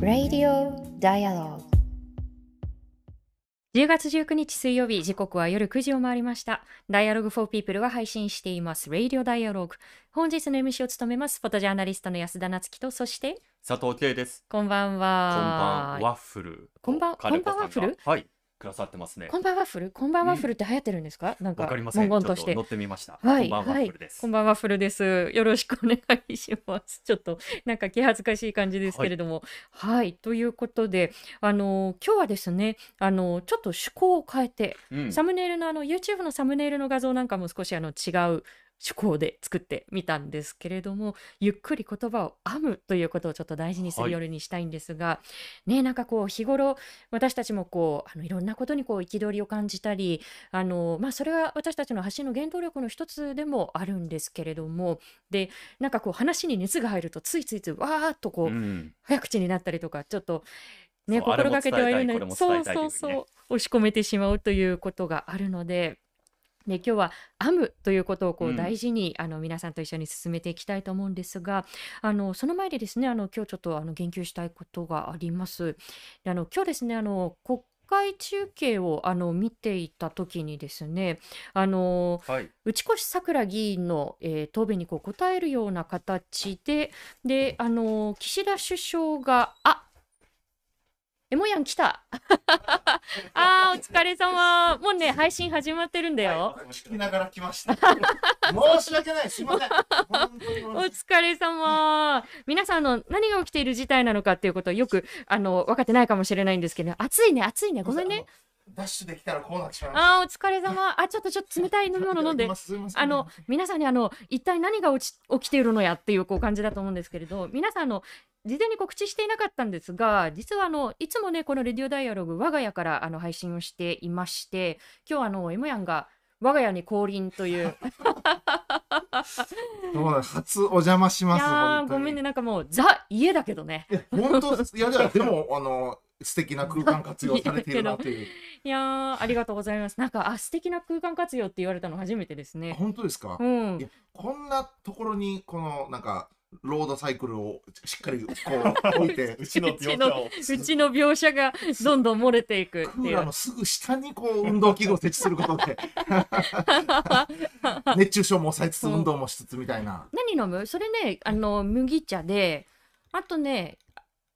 Radio Dialogue 10月19日水曜日、時刻は夜9時を回りました。Dialogue for People が配信しています Radio Dialogue。本日の MC を務めます、フォトジャーナリストの安田夏樹と、そして佐藤圭です。こんばんは。こんばんワッフル。こんばん、こんばんワッフル？はい。くださってますね。こんばんワッフル、こんばんワッフルって流行ってるんですか？なんか文言として乗ってみました。はい、こんばんワッフルです。こんばんワッフルです。よろしくお願いします。ちょっとなんか気恥ずかしい感じですけれども、はい、はい、ということで、あの今日はですね、あのちょっと趣向を変えて、うん、サムネイルのあの YouTube のサムネイルの画像なんかも少しあの違う趣向で作ってみたんですけれどもゆっくり言葉を編むということをちょっと大事にするようにしたいんですが、はい、ねなんかこう日頃私たちもこうあのいろんなことにこう憤りを感じたりあの、まあ、それは私たちの発信の原動力の一つでもあるんですけれどもでなんかこう話に熱が入るとついついついわーっとこう、うん、早口になったりとかちょっとね、心がけてはいるのにそうそうそう押し込めてしまうということがあるのでで今日は編むということをこう大事に、うん、あの皆さんと一緒に進めていきたいと思うんですがあのその前でですねあの今日ちょっとあの言及したいことがあります。であの今日ですねあの国会中継をあの見ていた時にですねあの、はい、内越さくら議員の、えー、答弁にこう答えるような形でであの岸田首相があエモヤン来た。あー、お疲れ様。もうね、配信始まってるんだよ。はい、聞きながら来ました。申し訳ない。すいません。お疲れ様。皆さんの何が起きている事態なのかっていうことをよくあの分かってないかもしれないんですけど、暑いね、暑いね。ごめんね。ダッシュできたらこうなっちゃう。ああ、お疲れ様。あ、ちょっとちょっと冷たい飲み物 飲んで。あの、皆さんにあの、一体何が起きているのやっていうこう感じだと思うんですけれど、皆さんの、事前に告知していなかったんですが、実はあの、いつもね、このレディオダイアログ、我が家からあの配信をしていまして、今日あの、エモヤンが我が家に降臨という。初お邪魔します。いやごめんね、なんかもう、ザ、家だけどね。本当？いや、でも、あの、素敵な空間活用されているなという。いやありがとうございます。なんか、あ、素敵な空間活用って言われたの初めてですね。本当ですか？うん。こんなところに、この、なんか。ロードサイクルをしっかりこう置いて うちの描写を。うちの描写がどんどん漏れていくクーラーのすぐ下にこう運動器具を設置することで 熱中症も抑えつつ運動もしつつみたいな。何飲む？それねあの麦茶であとね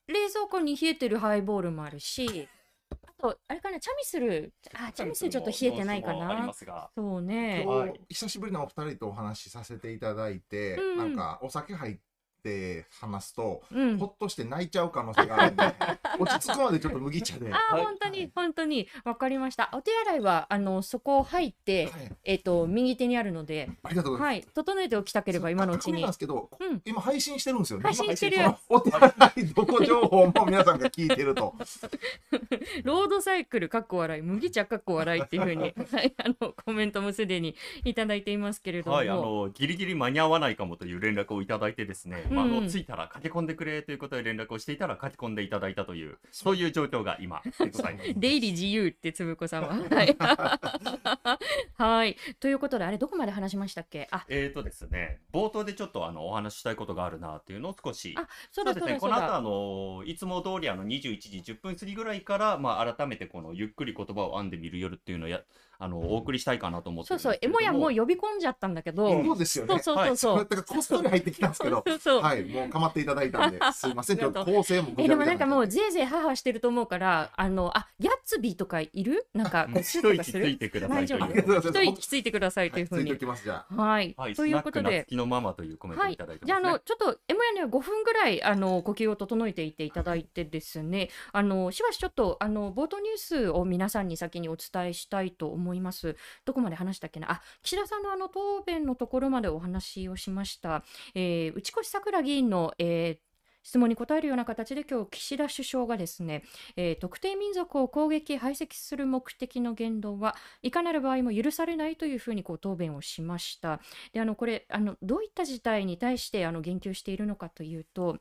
冷蔵庫に冷えてるハイボールもあるしあとあれかなチャミスル。あチャミスルちょっと冷えてないかな。そうね。久しぶりのお二人とお話しさせていただいて、うん、なんかお酒入ってって話すと、うん、ほっとして泣いちゃう可能性があるんで 落ち着くまでちょっと麦茶で。あ、はい、本当に本当にわかりました。お手洗いはあのそこ入って、はい、えっ、ー、と右手にあるので、ありがとうございます。はい、整えておきたければ今のうちに。なんですけど、うん、今配信してるんですよね。配信してる。お手洗いどこ情報も皆さんが聞いてると。ロードサイクルかっこ笑い、麦茶かっこ笑いっていうふうに はいあのコメントもすでにいただいていますけれども、はいあのギリギリ間に合わないかもという連絡をいただいてですね、うん、まああの着いたら書き込んでくれということで連絡をしていたら書き込んでいただいたという、そういう状況が今でございます。出入り自由ってつぶこさんは。はい。はい。ということで、あれどこまで話しましたっけ？あ、えっ、ー、とですね、冒頭でちょっとあのお話ししたいことがあるなっていうのを少し。あ、そうですね。この後あの、いつも通りあの21時10分過ぎぐらいから、まあ改めてこのゆっくり言葉を編んでみる夜っていうのをや、あのお送りしたいかなと思ってそうそうエモヤもう呼び込んじゃったんだけど。そうですよね。そうそうそう、はい、だからこっそり入ってきたんですけど。そうはい。もう構っていただいたんで すいません。ちょっと構成もえでもなんかもうぜいぜい母してると思うからあのあギャッツビーとかいる？なんかこう一息ついてください一息ついてくださいというふうに。はい、はい、ということで。月のママというコメントいただいて、じゃあのちょっとエモヤには5分ぐらいあの呼吸を整えていていただいてですねあのしばしちょっとあの冒頭ニュースを皆さんに先にお伝えしたいと思います思います。どこまで話したっけな？あ岸田さんのあの答弁のところまでお話をしました、えー、内越さくら議員の、えー、質問に答えるような形で今日岸田首相がですね、えー、特定民族を攻撃排斥する目的の言動はいかなる場合も許されないというふうにこう答弁をしました。であのこれあのどういった事態に対してあの言及しているのかというと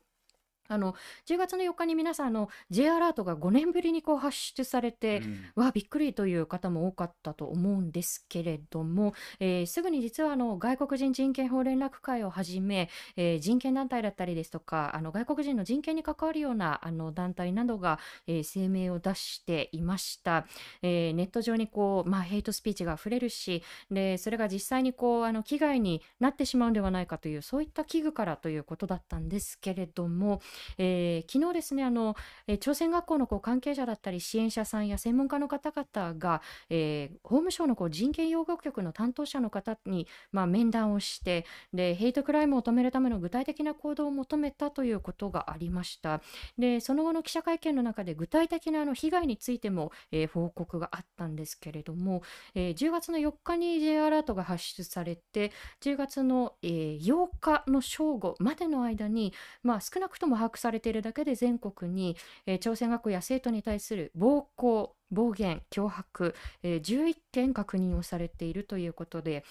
あの10月の4日に皆さんあの J アラートが5年ぶりにこう発出されて、うん、わびっくりという方も多かったと思うんですけれども、えー、すぐに実はあの外国人人権法連絡会をはじめ、えー、人権団体だったりですとかあの外国人の人権に関わるようなあの団体などが、えー、声明を出していました、えネット上にこう、まあ、ヘイトスピーチが溢れるしでそれが実際にこうあの危害になってしまうんではないかというそういった危惧からということだったんですけれども、えー、昨日ですねあの、えー、朝鮮学校のこう関係者だったり支援者さんや専門家の方々が、えー、法務省のこう人権擁護局の担当者の方に、まあ、面談をしてでヘイトクライムを止めるための具体的な行動を求めたということがありました。でその後の記者会見の中で具体的なあの被害についても、えー、報告があったんですけれども、えー、10月の4日に J アラートが発出されて10月の、えー、8日の正午までの間に、まあ、少なくとも把握されているだけで全国に、えー、朝鮮学校や生徒に対する暴行暴言脅迫、えー、11件確認をされているということで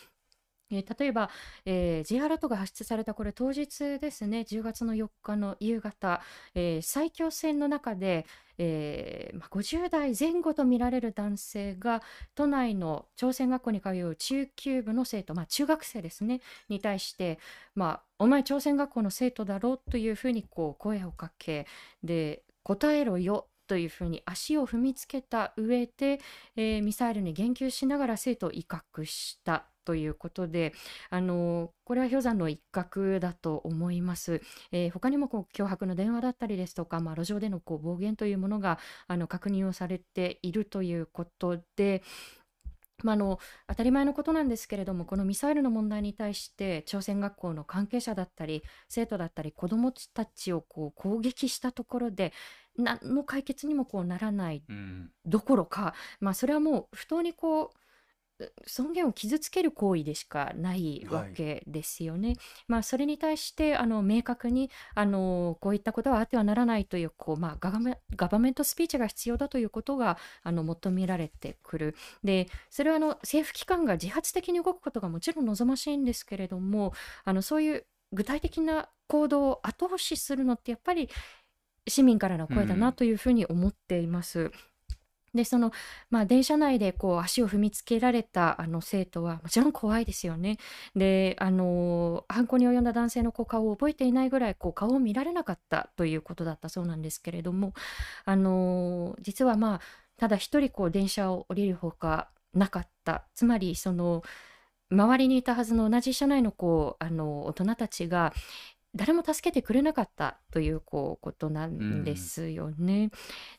えー、例えば、えー、J アラートが発出されたこれ当日ですね10月の4日の夕方、えー、埼京線の中で、えーまあ、50代前後とみられる男性が都内の朝鮮学校に通う中級部の生徒、まあ、中学生ですねに対して、まあ、お前朝鮮学校の生徒だろというふうにこう声をかけで答えろよというふうに足を踏みつけた上で、えー、ミサイルに言及しながら生徒を威嚇した。ということで、あのこれは氷山の一角だと思います。えー、他にもこう脅迫の電話だったりですとか、まあ、路上でのこう暴言というものがあの確認をされているということで、まあ、の当たり前のことなんですけれどもこのミサイルの問題に対して朝鮮学校の関係者だったり生徒だったり子どもたちをこう攻撃したところで何の解決にもこうならないどころか、まあ、それはもう不当にこう尊厳を傷つける行為でしかないわけですよね。はい、まあ、それに対してあの明確にあのこういったことはあってはならないというこう、まあ、ガバメガバメントスピーチが必要だということがあの求められてくる。でそれはあの政府機関が自発的に動くことがもちろん望ましいんですけれどもあのそういう具体的な行動を後押しするのってやっぱり市民からの声だなというふうに思っています。うんでその、まあ、電車内でこう足を踏みつけられたあの生徒はもちろん怖いですよね。であの犯行に及んだ男性のこう顔を覚えていないぐらいこう顔を見られなかったということだったそうなんですけれどもあの実はまあただ一人こう電車を降りるほかなかったつまりその周りにいたはずの同じ車内のこうあの大人たちが、誰も助けてくれなかったというこうことなんですよね。うん、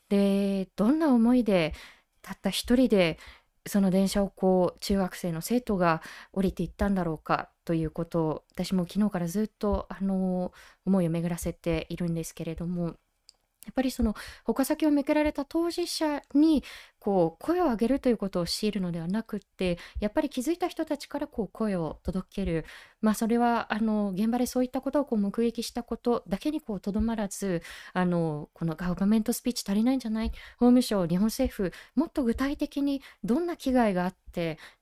でどんな思いでたった一人でその電車をこう中学生の生徒が降りていったんだろうかということを私も昨日からずっとあの思いを巡らせているんですけれどもやっぱりその矛先を向けられた当事者にこう声を上げるということを強いるのではなくってやっぱり気づいた人たちからこう声を届ける。まあそれはあの現場でそういったことをこう目撃したことだけにとどまらずあのこのガバメントスピーチ足りないんじゃない？法務省日本政府もっと具体的にどんな危害があって？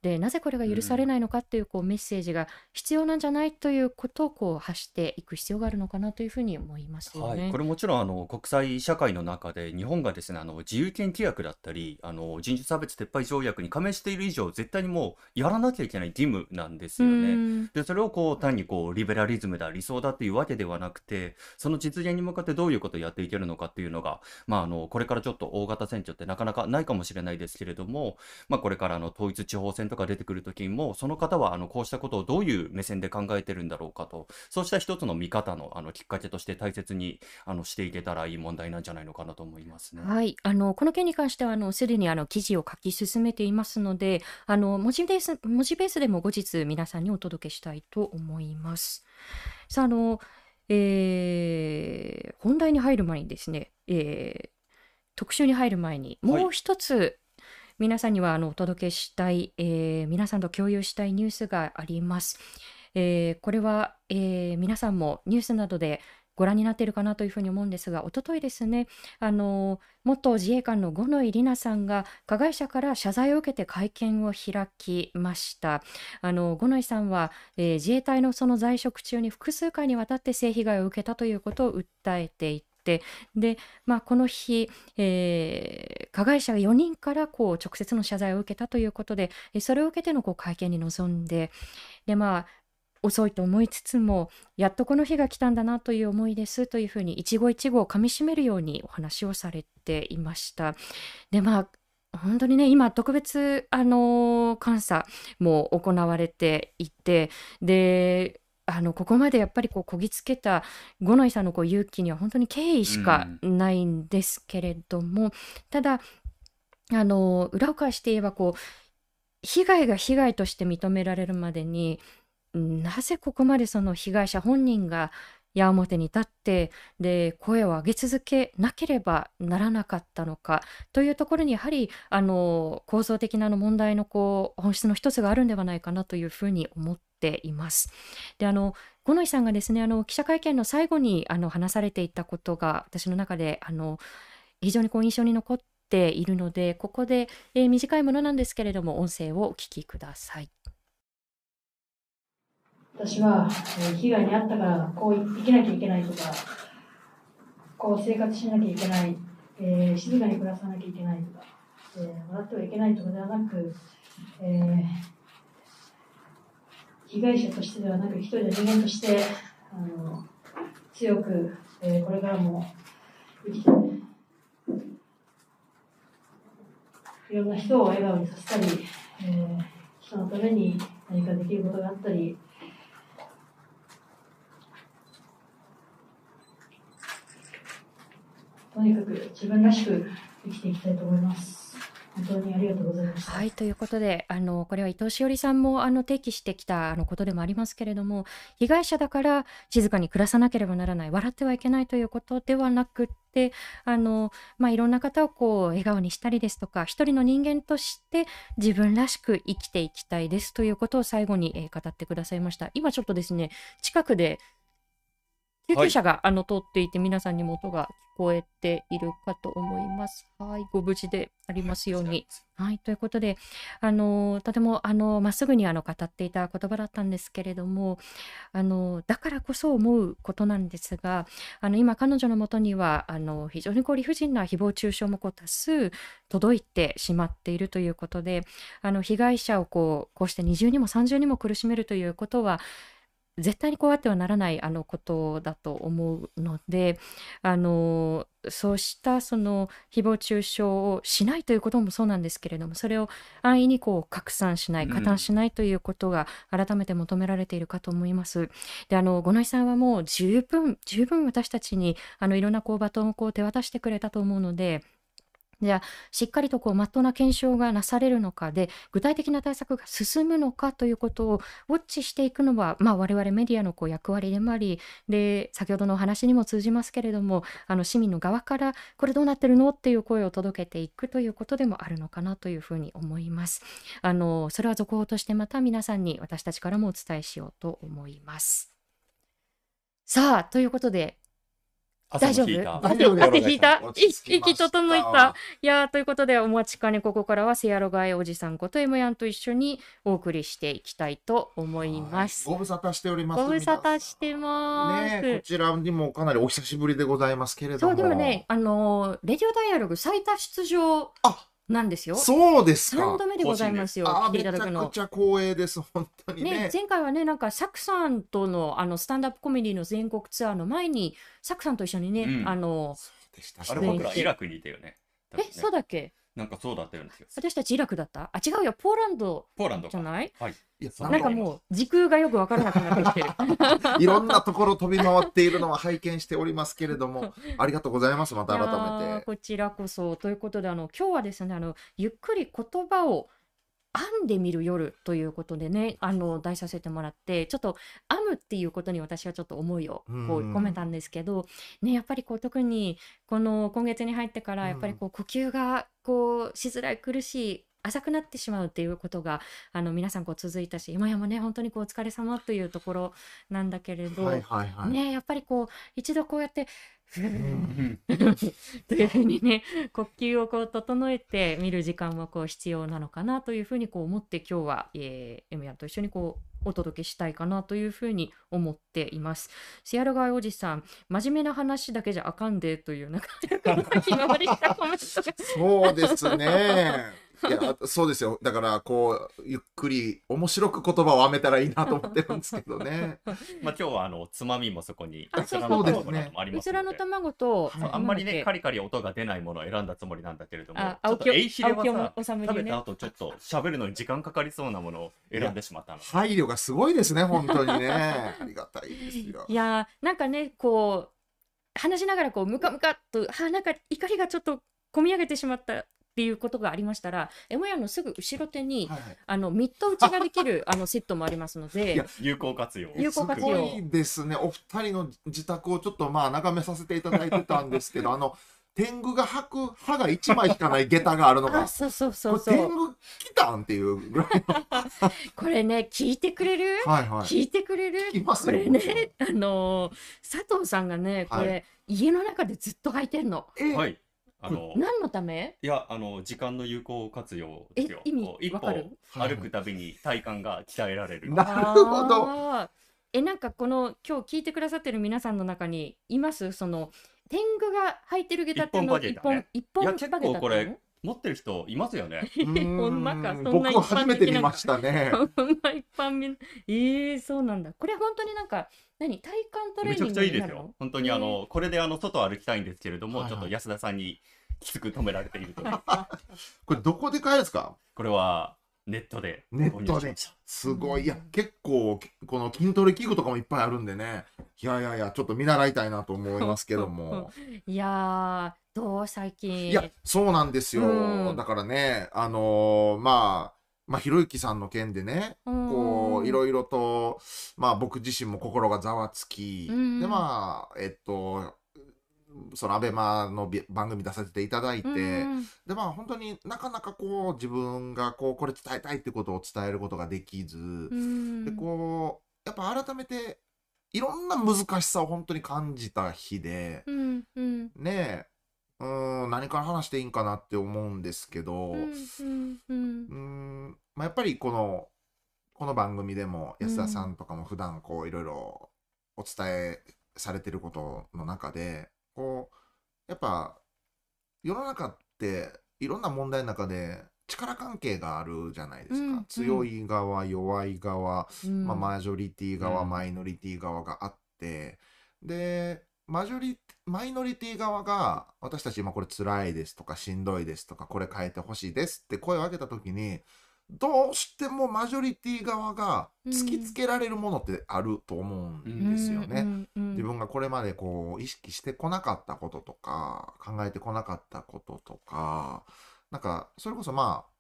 でなぜこれが許されないのかっていうこうメッセージが必要なんじゃないということをこう発していく必要があるのかなというふうに思いますね。はい、これもちろんあの国際社会の中で日本がですねあの自由権規約だったりあの人種差別撤廃条約に加盟している以上絶対にもうやらなきゃいけない義務なんですよね。でそれをこう単にこうリベラリズムだ理想だっていうわけではなくてその実現に向かってどういうことをやっていけるのかっていうのが、まあ、あのこれからちょっと大型選挙ってなかなかないかもしれないですけれども、まあ、これからの統一地方選とか出てくる時にもその方はあのこうしたことをどういう目線で考えてるんだろうかとそうした一つの見方のあのきっかけとして大切にあのしていけたらいい問題なんじゃないのかなと思いますね。はい、あのこの件に関してはあのすでにあの記事を書き進めていますのであの文字ベース文字ベースでも後日皆さんにお届けしたいと思います。さああの、えー、本題に入る前にですね、えー、特集に入る前にもう一つ、はい皆さんにはあのお届けしたい、えー、皆さんと共有したいニュースがあります。えー、これは、えー、皆さんもニュースなどでご覧になっているかなというふうに思うんですが、おとといですね、あの元自衛官の五ノ井里奈さんが加害者から謝罪を受けて会見を開きました。あの五ノ井さんは、えー、自衛隊のその在職中に複数回にわたって性被害を受けたということを訴えていて、で、まあ、この日、えー、加害者4人からこう直接の謝罪を受けたということで、それを受けてのこう会見に臨んで、で、まあ、遅いと思いつつも、やっとこの日が来たんだなという思いですというふうに一期一会をかみしめるようにお話をされていました。で、まあ、本当にね、今特別、あの監査も行われていて、で、あの、ここまでやっぱりこう、こぎつけた五ノ井さんのこう勇気には本当に敬意しかないんですけれども、ただ、あの、裏を返して言えばこう、被害が被害として認められるまでに、なぜここまでその被害者本人が矢面に立ってで声を上げ続けなければならなかったのかというところにやはりあの構造的なの問題のこう本質の一つがあるんではないかなというふうに思っています。であの五ノ井さんがですねあの記者会見の最後にあの話されていたことが私の中であの非常にこう印象に残っているのでここで、えー、短いものなんですけれども音声をお聞きください。私は、被害に遭ったからこう生きなきゃいけないとか、こう生活しなきゃいけない、えー、静かに暮らさなきゃいけないとか、えー、笑ってはいけないとかではなく、え被害者としてではなく、一人の人間として、あの強く、えこれからも生きて、いろんな人を笑顔にさせたり、え人のために何かできることがあったり、とにかく自分らしく生きていきたいと思います。本当にありがとうございます。はい、ということで、あの、これは伊藤詩織さんも、あの、提起してきた、あの、ことでもありますけれども、被害者だから静かに暮らさなければならない、笑ってはいけないということではなくて、あの、まあ、いろんな方をこう、笑顔にしたりですとか、一人の人間として自分らしく生きていきたいですということを最後に、えー、語ってくださいました。今ちょっとですね、近くで救急車が、はい、あの通っていて皆さんにも音が聞こえているかと思います。はい、ご無事でありますように。はい、ということで、あのとてもあのまっすぐにあの語っていた言葉だったんですけれども、あのだからこそ思うことなんですが、あの今彼女のもとにはあの非常にこう理不尽な誹謗中傷もこう多数届いてしまっているということで、あの被害者をこうこうして二重にも三重にも苦しめるということは絶対にこうあってはならないあのことだと思うのであのそうしたその誹謗中傷をしないということもそうなんですけれどもそれを安易にこう拡散しない加担しないということが改めて求められているかと思います。であの五ノ井さんはもう十分十分私たちにあのいろんなこうバトンをこう手渡してくれたと思うのでじゃあしっかりとこうまっとうな検証がなされるのかで具体的な対策が進むのかということをウォッチしていくのは、まあ、我々メディアのこう役割でもありで先ほどのお話にも通じますけれどもあの市民の側からこれどうなってるのっていう声を届けていくということでもあるのかなというふうに思います。あのそれは続報としてまた皆さんに私たちからもお伝えしようと思います。さあということで大丈夫？大丈夫引いた息整いた。いやということで、お待ちかね、ここからはせやろがえおじさんこと M やんと一緒にお送りしていきたいと思います。ご無沙汰しております。ご無沙汰してます。ね、こちらにもかなりお久しぶりでございますけれども。そう、でもね、あの、レディオダイアログ最多出場。あなんですよ。そうですか。3度目でございますよ。来ていただくの。めちゃくちゃ光栄です。本当にね。ね前回はね、なんかサクさんとのあのスタンダップコメディの全国ツアーの前に、サクさんと一緒にね、うん、あの、あれ僕らイラクにいたよね。ねえ、そうだっけ？なんかそうだったようですよ。私たちイラクだった？あ、違うよ。ポーランド。ポーランドじゃない？はい。いやなんかもう時空がよく分からなくなってきてる。いろんなところ飛び回っているのは拝見しておりますけれども、ありがとうございます。また改めて。こちらこそ。ということで、あの、今日はですね、あの、ゆっくり言葉を編んでみる夜ということでね、あの、題させてもらって、ちょっと編むっていうことに私はちょっと思いをこう込めたんですけど、ね、やっぱりこう特にこの今月に入ってから、やっぱりこう呼吸がこうしづらい苦しい浅くなってしまうっていうことがあの皆さんこう続いたし今やもね本当にこうお疲れ様というところなんだけれど、はいはいはい。ねやっぱりこう一度こうやってふー というふうにね呼吸をこう整えて見る時間もこう必要なのかなというふうにこう思って今日は、えー、M やと一緒にこうお届けしたいかなというふうに思っています。シアルガイおじさん、真面目な話だけじゃあかんでという、なんか、気まわりしたコメントが。そうですね。いや、そうですよ。だから、こう、ゆっくり、面白く言葉を編めたらいいなと思ってるんですけどね。まあ今日はあのつまみもそこにあそうそうですね卵なんかもありますのでうちらの卵と、あんまりねカリリカリ音が出ないものを選んだつもりなんだけれどもあちょっとエイヒレはさね食べた。後ちょっと喋るのに時間かかりそうなものを選んでしまったの配慮がすごいですね、本当にね。ありがたいですよい。やーなんかねこう話しながらこうムカムカっとあなんか怒りがちょっと込み上げてしまったっていうことがありましたら M やのすぐ後ろ手に、はいはい。あのミット打ちができる あのセットもありますのいでや有効活用。有効活用。すごいですね。お二人の自宅をちょっとまあ眺めさせていただいてたんですけど、あの、天狗が履く歯が一枚しかない下駄があるのが、あそうそうそうそう。狗来たんっていうぐらいの。これね聞いてくれる、はいはい。聞いてくれる？聞きますよこれねあのー佐藤さんがねこれ、はい。家の中でずっと履いてんの。え、はいあの何のため？いやあの時間の有効活用ですよ。え意味こう一歩わかる？歩くたびに体幹が鍛えられる。なるほど。あー。えなんかこの今日聞いてくださってる皆さんの中にいます？その天狗が履いてる下駄っての一本バゲだね。一本いやバゲだったの？これ持ってる人いますよね。うーんほんまかそんな僕は初めて見ましたね。ほんま一般見えー、そうなんだ。これ本当になんか何？体幹トレーニンめちゃくちゃいいグになるのですよ。本当にあのこれであの外歩きたいんですけれども、はいはい。ちょっと安田さんにきつく止められていると。い うこれどこで買えるんですか？これはネットでネットで。購入しました。すごい。いや、結構、この筋トレ器具とかもいっぱいあるんでね。いやいやいや、ちょっと見習いたいなと思いますけども。いやーどう最近？いや、そうなんですよ。うん。だからね、あのーまあ、まあ、ひろゆきさんの件でね、こう、いろろいろと、まあ、僕自身も心がざわつき、うん。で、まあ、えっと、そのアベマのび番組出させていただいて、でまあ本当になかなかこう自分がこうこれ伝えたいってことを伝えることができず、でこうやっぱ改めていろんな難しさを本当に感じた日で、うんうん。ねえうーん何から話していいんかなって思うんですけど、うん。うんまあ、やっぱりこのこの番組でも安田さんとかも普段こういろいろお伝えされてることの中でこうやっぱ世の中っていろんな問題の中で力関係があるじゃないですか、うんうん。強い側弱い側、うん。まあ、マジョリティ側、うん。マイノリティ側があってでマジョリマイノリティ側が私たち今これ辛いですとかしんどいですとかこれ変えてほしいですって声を上げた時にどうしてもマジョリティ側が突きつけられるものってあると思うんですよね。自分がこれまでこう意識してこなかったこととか考えてこなかったこととかなんかそれこそまあ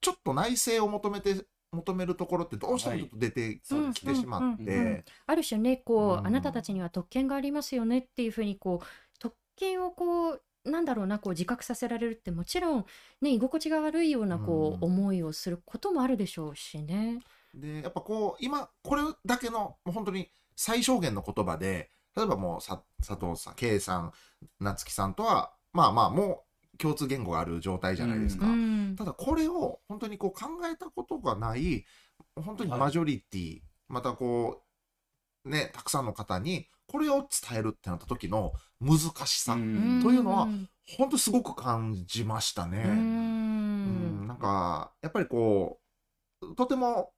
ちょっと内省を求めて求めるところってどうしてもちょっと出てきてしまって。ある種ねこう、うん。あなたたちには特権がありますよねっていうふうにこう特権をこうなんだろうなこう自覚させられるってもちろんね居心地が悪いようなこう、うん思いをすることもあるでしょうしね。でやっぱこう今これだけのもう本当に最小限の言葉で例えばもうさ佐藤さん K さん夏樹さんとはまあまあもう共通言語がある状態じゃないですか。うんただこれを本当にこう考えたことがない本当にマジョリティ、またこうねたくさんの方にこれを伝えるってなった時の難しさ、うん。というのは本当すごく感じましたね。ううん。んなんかやっぱりこうとても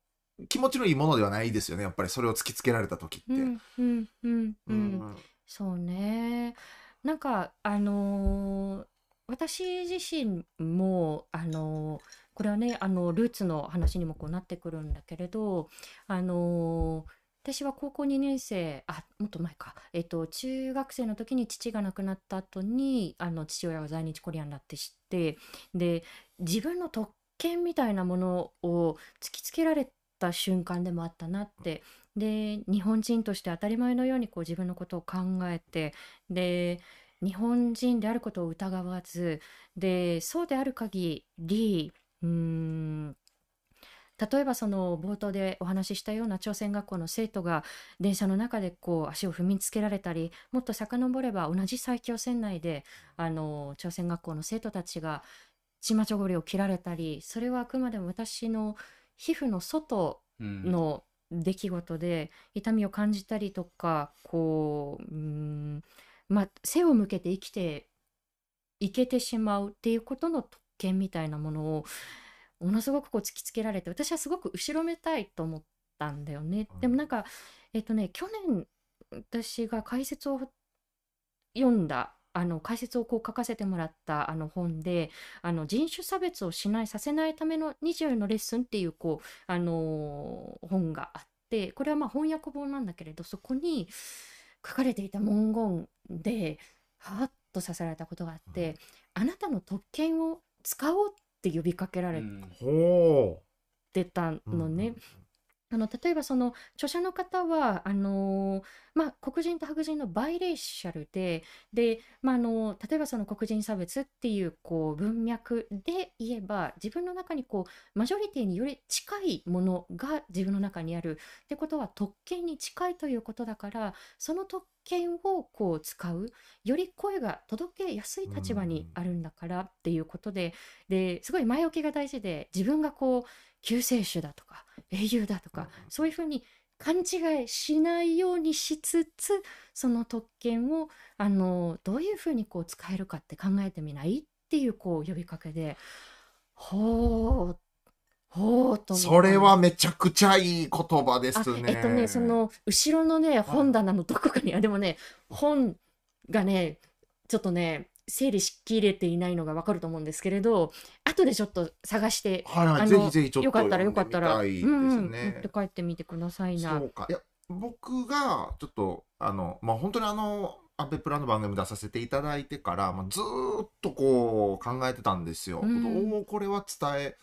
気持ちのいいものではないですよねやっぱりそれを突きつけられた時って。うんうん。うん。そうね。なんかあのー私自身もあのーこれはねあのルーツの話にもこうなってくるんだけれどあのー私は高校2年生あもっと前か、えっと、中学生の時に父が亡くなった後にあの父親が在日コリアンだって知ってで自分の特権みたいなものを突きつけられた瞬間でもあったなって。で日本人として当たり前のようにこう自分のことを考えてで日本人であることを疑わずでそうである限りうーん例えばその冒頭でお話ししたような朝鮮学校の生徒が電車の中でこう足を踏みつけられたりもっと遡れば同じ埼京線内であの朝鮮学校の生徒たちがチマチョゴリを切られたりそれはあくまでも私の皮膚の外うん。の出来事で痛みを感じたりとかこううまあ背を向けて生きていけてしまうっていうことの特権みたいなものをものすごくこう突きつけられて私はすごく後ろめたいと思ったんだよね。うんでもなんかえっとね去年私が解説を読んだあの解説をこう書かせてもらったあの本であの人種差別をしないさせないための20のレッスンっていうこう、あのー本があってこれはまあ翻訳本なんだけれどそこに書かれていた文言ではっとさせられたことがあって、あなたの特権を使おうって呼びかけられうんほてたう。のね。あの例えばその著者の方はあのーまあ、黒人と白人のバイレーシャルでで、まあ、あの例えばその黒人差別っていうこう文脈で言えば自分の中にこうマジョリティにより近いものが自分の中にあるってことは特権に近いということだからその特権をこう使うより声が届けやすい立場にあるんだからっていうことでですごい前置きが大事で自分がこう救世主だとか英雄だとかそういうふうに勘違いしないようにしつつその特権をあのどういうふうにこう使えるかって考えてみないっていうこう呼びかけでほうほうとそれはめちゃくちゃいい言葉ですあね。えっとねその後ろのね本棚のどこかにあでもね本がねちょっとね整理しきれていないのがわかると思うんですけれど後でちょっと探してはいはい、あのぜひぜひちょっとよかったらよかったら読んでみたいうんうん。持って帰ってみてくださいなそうか。いや、僕がちょっと、あの、まあ、本当にあの、アベプラの番組出させていただいてから、まあ、ずーっとこう考えてたんですよ。うんどうこれは伝え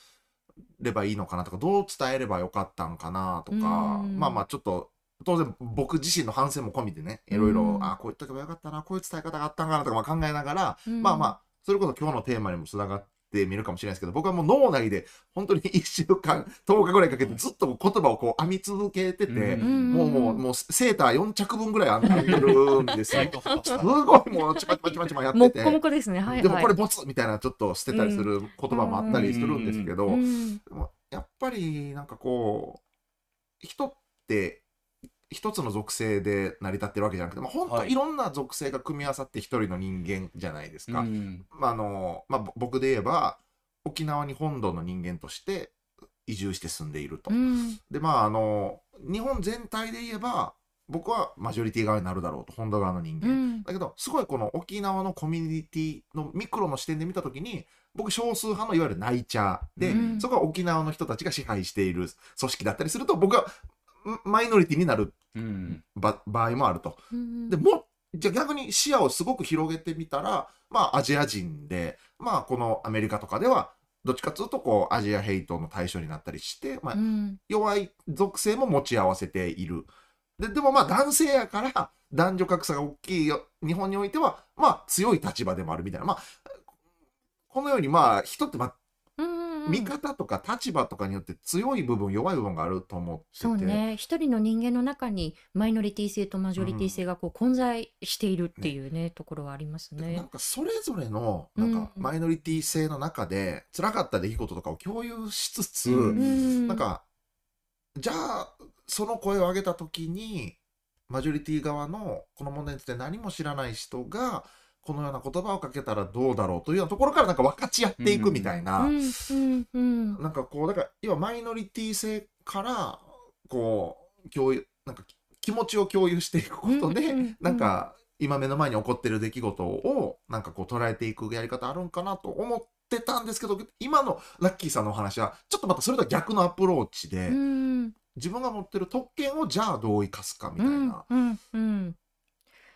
ればいいのかなとか、どう伝えればよかったんかなとか、うんまあまあちょっと、当然僕自身の反省も込みでね、いろいろ、うんあこう言っとけばよかったな、こういう伝え方があったんかなとかまあ考えながら、うん。まあまあ、それこそ今日のテーマにもつながってみるかもしれないですけど、僕はもう脳内で本当に1週間、10日ぐらいかけてずっと言葉をこう編み続けてて、うん。もうもう、もうセーター4着分ぐらい編んでるんですよ。すごいもうちまちまちまちまやってて。もっこですね。はいはい。でもこれボツみたいなちょっと捨てたりする言葉もあったりするんですけど、うん。やっぱりなんかこう人って一つの属性で成り立ってるわけじゃなくて、まあ、本当はいいろんな属性が組み合わさって一人の人間じゃないですか。うんまああのまあ、ぼ僕で言えば沖縄に本土の人間として移住して住んでいると。うんでまああの日本全体で言えば僕はマジョリティ側になるだろうと本土側の人間。うんだけどすごいこの沖縄のコミュニティのミクロの視点で見た時に僕少数派のいわゆるナイチャーで、うんそこは沖縄の人たちが支配している組織だったりすると僕はんマイノリティになるうんば場合もあると。うんでもじゃあ逆に視野をすごく広げてみたらまあアジア人でまあこのアメリカとかではどっちかというとこうアジアヘイトの対象になったりして、まあう、ん弱い属性も持ち合わせている。ででもまあ男性やから男女格差が大きいよ日本においてはまあ強い立場でもあるみたいな。まあこのようにまあ人ってまあうん見方とか立場とかによって強い部分弱い部分があると思ってて。そうね。一人の人間の中にマイノリティ性とマジョリティ性がこう混在しているっていうねところはありますね。なん。かそれぞれのなんかうんマイノリティ性の中で辛かった出来事とかを共有しつつ、うん。うん。なんかじゃあその声を上げた時にマジョリティ側のこの問題について何も知らない人がこのような言葉をかけたらどうだろうというようなところからなんか分かち合っていくみたいな、うんうんうんなんかこうだから要はマイノリティ性からこう共有なんか気持ちを共有していくことで、うんうんうん。なんか今目の前に起こってる出来事をなんかこう捉えていくやり方あるんかなと思ってたんですけど今のラッキーさんのお話はちょっとまたそれとは逆のアプローチで、うん。自分が持ってる特権をじゃあどう生かすかみたいな。うんうんうん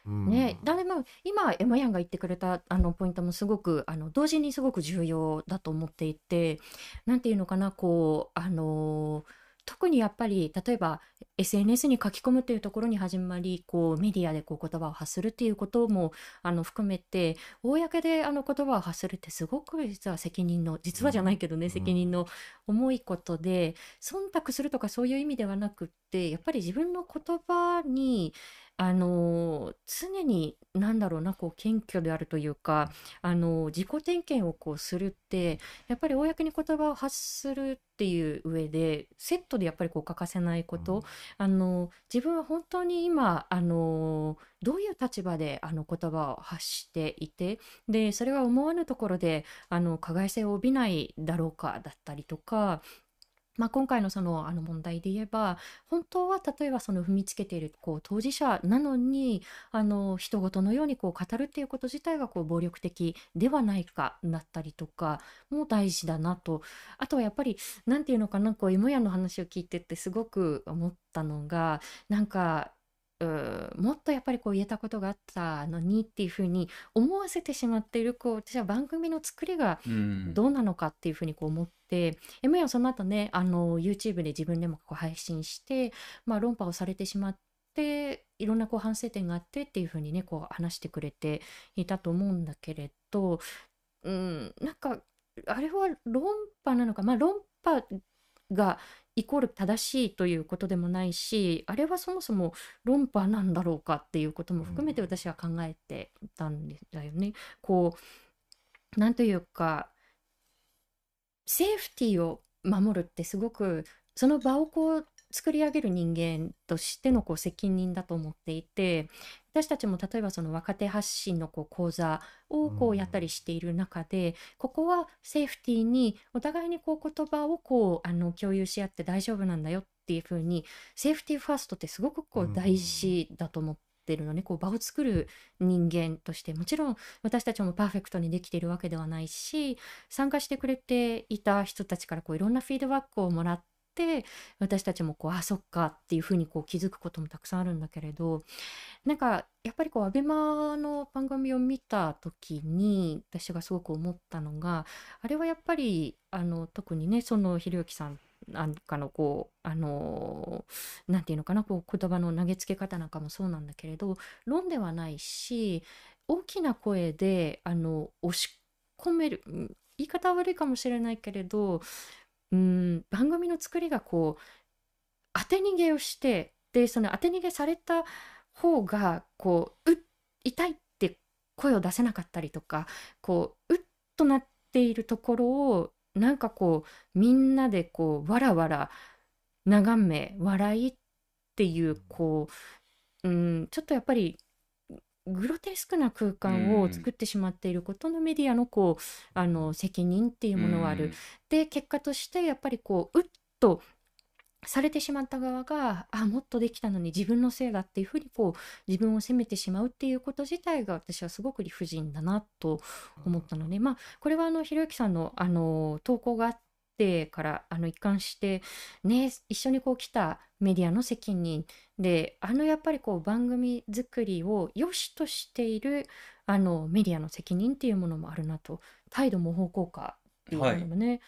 ね、だでも今エマヤンが言ってくれたあのポイントもすごくあの同時にすごく重要だと思っていてなんていうのかなこうあの特にやっぱり例えば SNS に書き込むっていうところに始まりこうメディアでこう言葉を発するっていうこともあの含めて公であの言葉を発するってすごく実は責任の実はじゃないけどね、うん。責任の重いことで忖度するとかそういう意味ではなくってやっぱり自分の言葉にあの常に何だろうなこう謙虚であるというかあの自己点検をこうするってやっぱり公に言葉を発するっていう上でセットでやっぱりこう欠かせないこと、あの自分は本当に今あのどういう立場であの言葉を発していてでそれは思わぬところであの加害性を帯びないだろうかだったりとか。まあ、今回のそのあの問題で言えば本当は例えばその踏みつけているこう当事者なのにあの人事のようにこう語るっていうこと自体がこう暴力的ではないかだったりとかも大事だなと。あとはやっぱり何て言うのかなこう芋屋の話を聞いてってすごく思ったのがなんかもっとやっぱりこう言えたことがあったのにっていうふうに思わせてしまっているこう私は番組の作りがうん。どうなのかっていうふうにこう思って、M やその後ねあの YouTube で自分でもこう配信して、まあ、論破をされてしまっていろんなこう反省点があってっていうふうにねこう話してくれていたと思うんだけれど、うん、なんかあれは論破なのかまあ論破がイコール正しいということでもないしあれはそもそも論破なんだろうかっていうことも含めてうん私は考えてたんだよね。こうなんというかセーフティーを守るってすごくその場をこう作り上げる人間としてのこう責任だと思っていて私たちも例えばその若手発信のこう講座をこううん。やったりしている中で、ここはセーフティーにお互いにこう言葉をこうあの共有し合って大丈夫なんだよっていうふうにセーフティーファーストってすごくこううん。大事だと思ってるのね、こう場を作る人間としてもちろん私たちもパーフェクトにできているわけではないし参加してくれていた人たちからこういろんなフィードバックをもらって私たちもこうあそっかっていうふうにこう気づくこともたくさんあるんだけれどなんかやっぱりこうアベマの番組を見た時に私がすごく思ったのがあれはやっぱりあの特にねそのひろゆきさんなんかのこうあのなんていうのかなこう言葉の投げつけ方なんかもそうなんだけれど論ではないし大きな声であの押し込める言い方悪いかもしれないけれどうん。番組の作りがこう当て逃げをしてでその当て逃げされた方がこううっ痛いって声を出せなかったりとかこううっとなっているところをなんかこうみんなでこうわらわら眺め笑いっていうこう、うん、ちょっとやっぱりグロテスクな空間を作ってしまっていることのメディアのこうあの責任っていうものはある。で結果としてやっぱりこううっとされてしまった側があもっとできたのに自分のせいだっていうふうにこう自分を責めてしまうっていうこと自体が私はすごく理不尽だなと思ったので、まあこれはあのひろゆきさんのあの投稿があってからあの一貫してね一緒にこう来たメディアの責任であのやっぱりこう番組作りを良しとしているあのメディアの責任っていうものもあるなと態度模倣効果っていうものもね、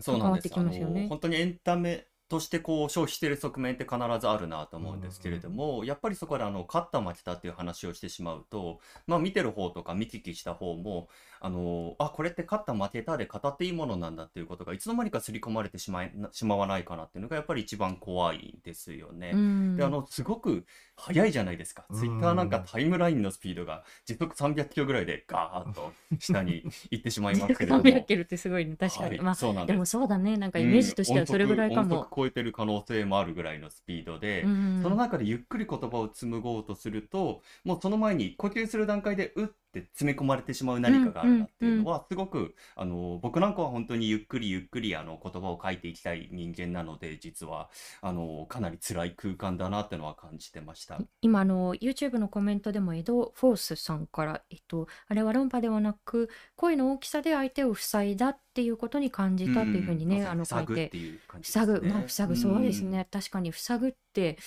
そうなんです。関わってきますよね。本当にエンタメとしてこう消費している側面って必ずあるなと思うんですけれども、やっぱりそこであの勝った負けたっていう話をしてしまうと、まあ見てる方とか見聞きした方も、あの、あ、これって勝った負けたで語っていいものなんだっていうことがいつの間にか刷り込まれてしまいなしまわないかなっていうのがやっぱり一番怖いですよね。うん。で、あの、すごく速いじゃないですか。うん。ツイッターなんかタイムラインのスピードが時速300キロぐらいでガーッと下に行ってしまいますけれども。300キロってすごいね。確かに、はい。まあそうなんでもそうだね。なんかイメージとしてはそれぐらいかも。うん超えてる可能性もあるぐらいのスピードで、うん。その中でゆっくり言葉を紡ごうとするともうその前に呼吸する段階でうって詰め込まれてしまう何かがあるなっていうのはすごくあの僕なんかは本当にゆっくりゆっくりあの言葉を書いていきたい人間なので実はあのかなり辛い空間だなってのは感じてました。今あの YouTube のコメントでもエド・フォースさんから、えっと、あれは論破ではなく声の大きさで相手を塞いだっていうことに感じたっていうふうにね、んあの書い塞ぐってていう感じね。塞ぐ、まあ、塞ぐそうですんね、確かに塞ぐって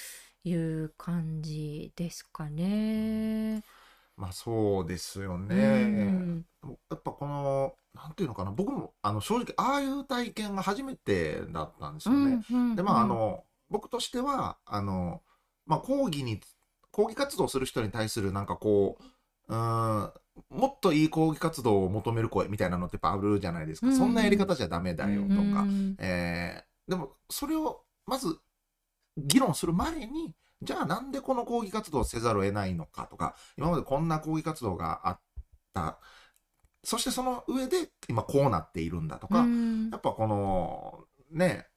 いう感じですかね。まあそうですようね。んやっぱこの、なんていうのかな、僕もあの正直ああいう体験が初めてだったんですよね。うんで、まああの、僕としては、あの、まあ、抗議に、抗議活動する人に対するなんかこう、うーん、もっといい抗議活動を求める声みたいなのってやっぱあるじゃないですか。うんそんなやり方じゃダメだよとか。うんえーでも、それをまず議論する前に、じゃあなんでこの抗議活動をせざるを得ないのかとか、今までこんな抗議活動があった。そしてその上で今こうなっているんだとか、うん。やっぱこのね、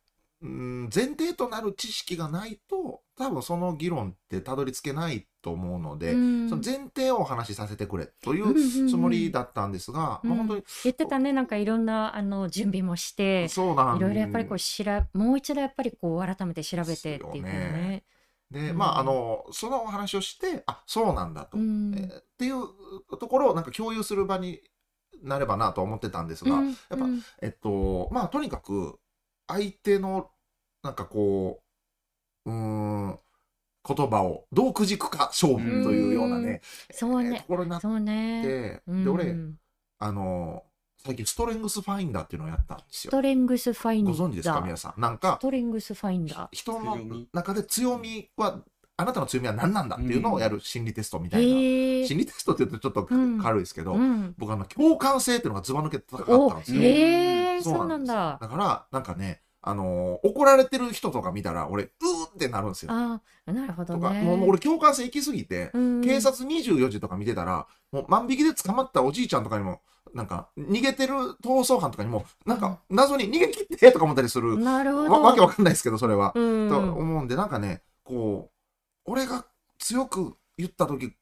うん前提となる知識がないと、多分その議論ってたどり着けないと思うので、うん。その前提をお話しさせてくれというつもりだったんですが、うん。まあ本当に言ってたねなんかいろんなあの準備もしてそうなんいろいろやっぱりこうしらもう一度やっぱりこう改めて調べてっていうね。で、うん。まああの、そのお話をして、あ、そうなんだと、うん。えーっていうところをなんか共有する場になればなと思ってたんですが、うん。やっぱうん。えっと、まあ、とにかく、相手の、なんかこう、うーん、言葉をどうくじくか勝負というようなね、そうね。えーところになっ。て、うん。で、俺、あの、最近ストレングスファインダーっていうのをやったんですスよ。トレングスファインダー。ご存知ですか、皆さん。なんスか、トレングスファインダー。人の中で強みは、あなたの強みは何なんだっていうのをやる心理テストみたいな。へえ。心理テストって言うとちょっとうん軽いですけど、うん。僕あの、共感性っていうのがズバ抜けて高かったんですよ。そうなんだ。だから、なんかね、あのー怒られてる人とか見たら、俺、うーってなるんですよ。ああ、なるほどとか、ね。もうもう俺共感性行き過ぎて、うん警察24時とか見てたら、もう万引きで捕まったおじいちゃんとかにも、なんか、逃げてる逃走犯とかにも、なんか、謎に逃げ切ってとか思ったりする、なるほど。わわけわかんないですけど、それは。うん。と思うんで、なんかね、こう、俺が強く言った時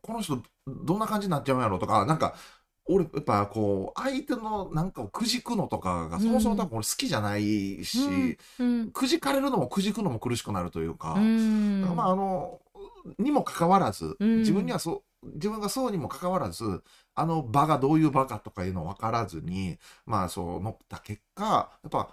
この人どんな感じになっちゃうんやろうとか、なんか、俺、やっぱこう、相手のなんかをくじくのとかが、そもそも多分俺好きじゃないし、うん。くじかれるのもくじくのも苦しくなるというか、うん。まああの、にもかかわらず、うん自分にはそう、自分がそうにもかかわらず、あの場がどういう場かとかいうのを分からずに、まあそう乗った結果、やっぱ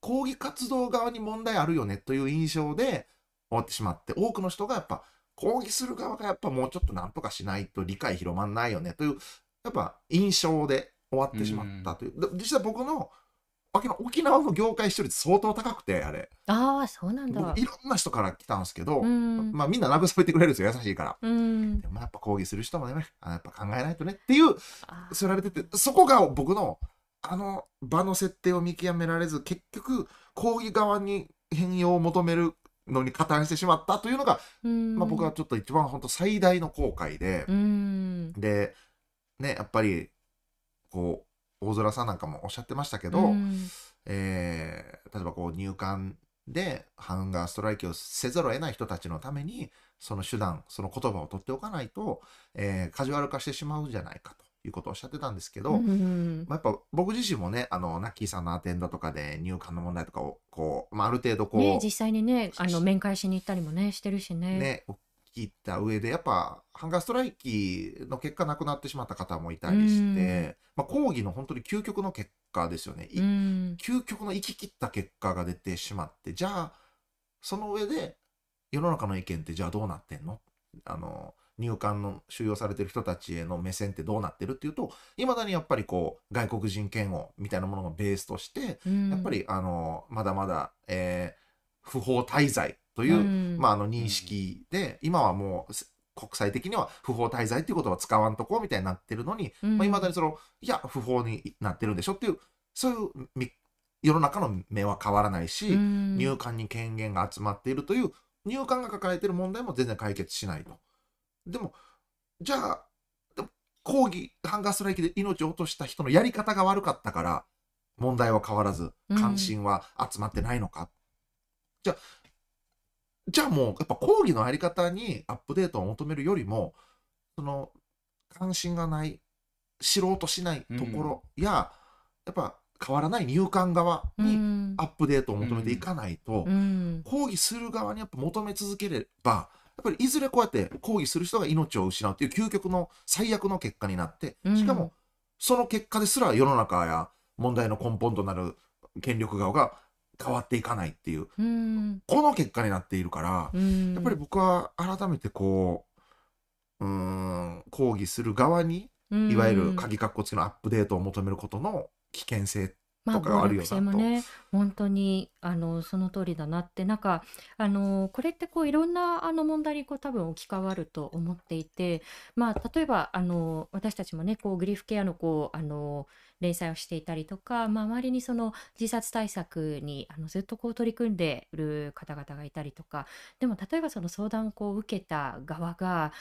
抗議活動側に問題あるよねという印象で終わってしまって、多くの人がやっぱ抗議する側がやっぱもうちょっとなんとかしないと理解広まんないよねという、やっぱ印象で終わってしまったという。で実際僕の沖縄沖縄の業界視聴率相当高くて、あれ。ああ、そうなんだ僕。いろんな人から来たんですけど、うん。まあみんな慰めてくれるんですよ、優しいから。うん。でもやっぱ抗議する人もね、あやっぱ考えないとねっていう、あそられてて、そこが僕の、あの場の設定を見極められず、結局、抗議側に変容を求めるのに加担してしまったというのが、うん。まあ僕はちょっと一番本当最大の後悔で、うん。で、ね、やっぱり、こう、大空さんなんかもおっしゃってましたけど、うんえー例えばこう入管でハンガーストライキをせざるを得ない人たちのためにその手段その言葉を取っておかないと、えーカジュアル化してしまうんじゃないかということをおっしゃってたんですけど、うんまあ、やっぱ僕自身もねあのナッキーさんのアテンドとかで入管の問題とかをこう、まあ、ある程度こう、ね、実際にね、あの面会しに行ったりもね、してるしね。ね、聞いた上で、やっぱ、ハンガーストライキの結果亡くなってしまった方もいたりして、まあ、抗議の本当に究極の結果ですよね。究極の行き切った結果が出てしまって、じゃあ、その上で、世の中の意見ってじゃあどうなってんの？あの、入管の収容されてる人たちへの目線ってどうなってるっていうと、いまだにやっぱりこう、外国人嫌悪みたいなものがベースとして、うん。やっぱ、り、あの、まだまだ、えー不法滞在という、うんまあ、あの認識で、今はもうす国際的には不法滞在っていうことは使わんとこうみたいになってるのに、うんまあ、未だにその、いや、不法になってるんでしょっていう、そういうみ世の中の目は変わらないし、うん入管に権限が集まっているという、入管が抱えている問題も全然解決しないと。でも、じゃあ、抗議、ハンガーストライキで命を落とした人のやり方が悪かったから、問題は変わらず、うん関心は集まってないのか。じゃあ、じゃあもう、やっぱ抗議のあり方にアップデートを求めるよりも、その、関心がない、知ろうとしないところや、やっぱ変わらない入管側にうん。アップデートを求めていかないと、うん。抗議する側にやっぱ求め続ければ、やっぱりいずれこうやって抗議する人が命を失うっていう究極の最悪の結果になって、うん。しかもその結果ですら世の中や問題の根本となる権力側が変わっていかないっていう、うん。この結果になっているから、うん。やっぱり僕は改めてこう、うーん、抗議する側に、いわゆる鍵括弧付きのアップデートを求めることの危険性まあ、とかがあるよなと。ね、本当に、あの、その通りだなって、なんか、あの、これってこういろんなあの問題にこう多分置き換わると思っていて、まあ、例えば、あの、私たちもね、こうグリフケアのこう、あの、連載をしていたりとか、まあ、周りにその自殺対策にあのずっとこう取り組んでいる方々がいたりとか、でも例えばその相談をこう受けた側が、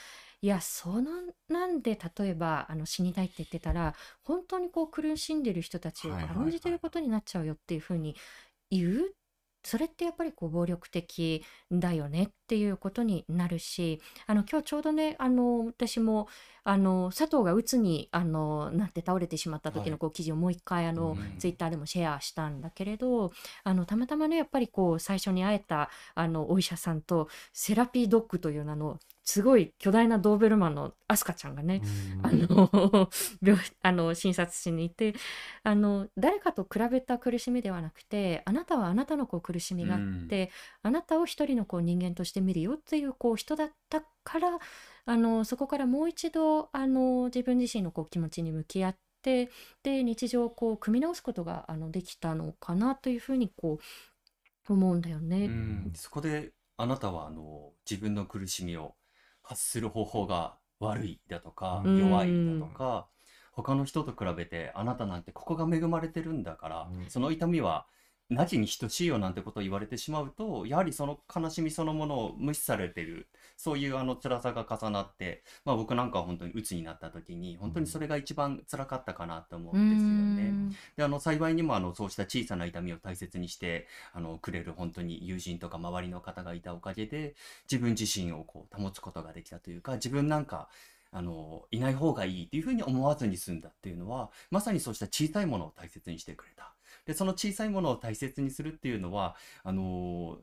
いや、そのなんで例えばあの死にたいって言ってたら、本当にこう苦しんでる人たちを軽んじてることになっちゃうよっていうふうに言うそれってやっぱりこう暴力的だよねっていうことになるしあの今日ちょうどねあの私もあの佐藤がうつにあのなって倒れてしまった時はい。のこう記事をもう一回あの、うん。ツイッターでもシェアしたんだけれどあのたまたまねやっぱりこう最初に会えたあのお医者さんとセラピードッグという名のすごい巨大なドーベルマンのアスカちゃんがね、うん。あの 病あの診察室にいてあの誰かと比べた苦しみではなくてあなたはあなたのこう苦しみがあって、あなたを一人のこう人間として見るよっていうこう人だったからあのそこからもう一度あの自分自身のこう気持ちに向き合ってで日常をこう組み直すことがあのできたのかなというふうにこう思うんだよね。うん。そこであなたはあの自分の苦しみを発する方法が悪いだとかうん。弱いだとか他の人と比べてあなたなんてここが恵まれてるんだからうん。その痛みはなきに等しいよなんてことを言われてしまうとやはりその悲しみそのものを無視されてるそういうあの辛さが重なってまあ僕なんかは本当に鬱になった時に本当にそれが一番辛かったかなと思うんですよね。うんであの幸いにもあのそうした小さな痛みを大切にしてあのくれる本当に友人とか周りの方がいたおかげで自分自身をこう保つことができたというか自分なんかあのいない方がいいっていうふうに思わずに済んだっていうのはまさにそうした小さいものを大切にしてくれた。でその小さいものを大切にするっていうのはあの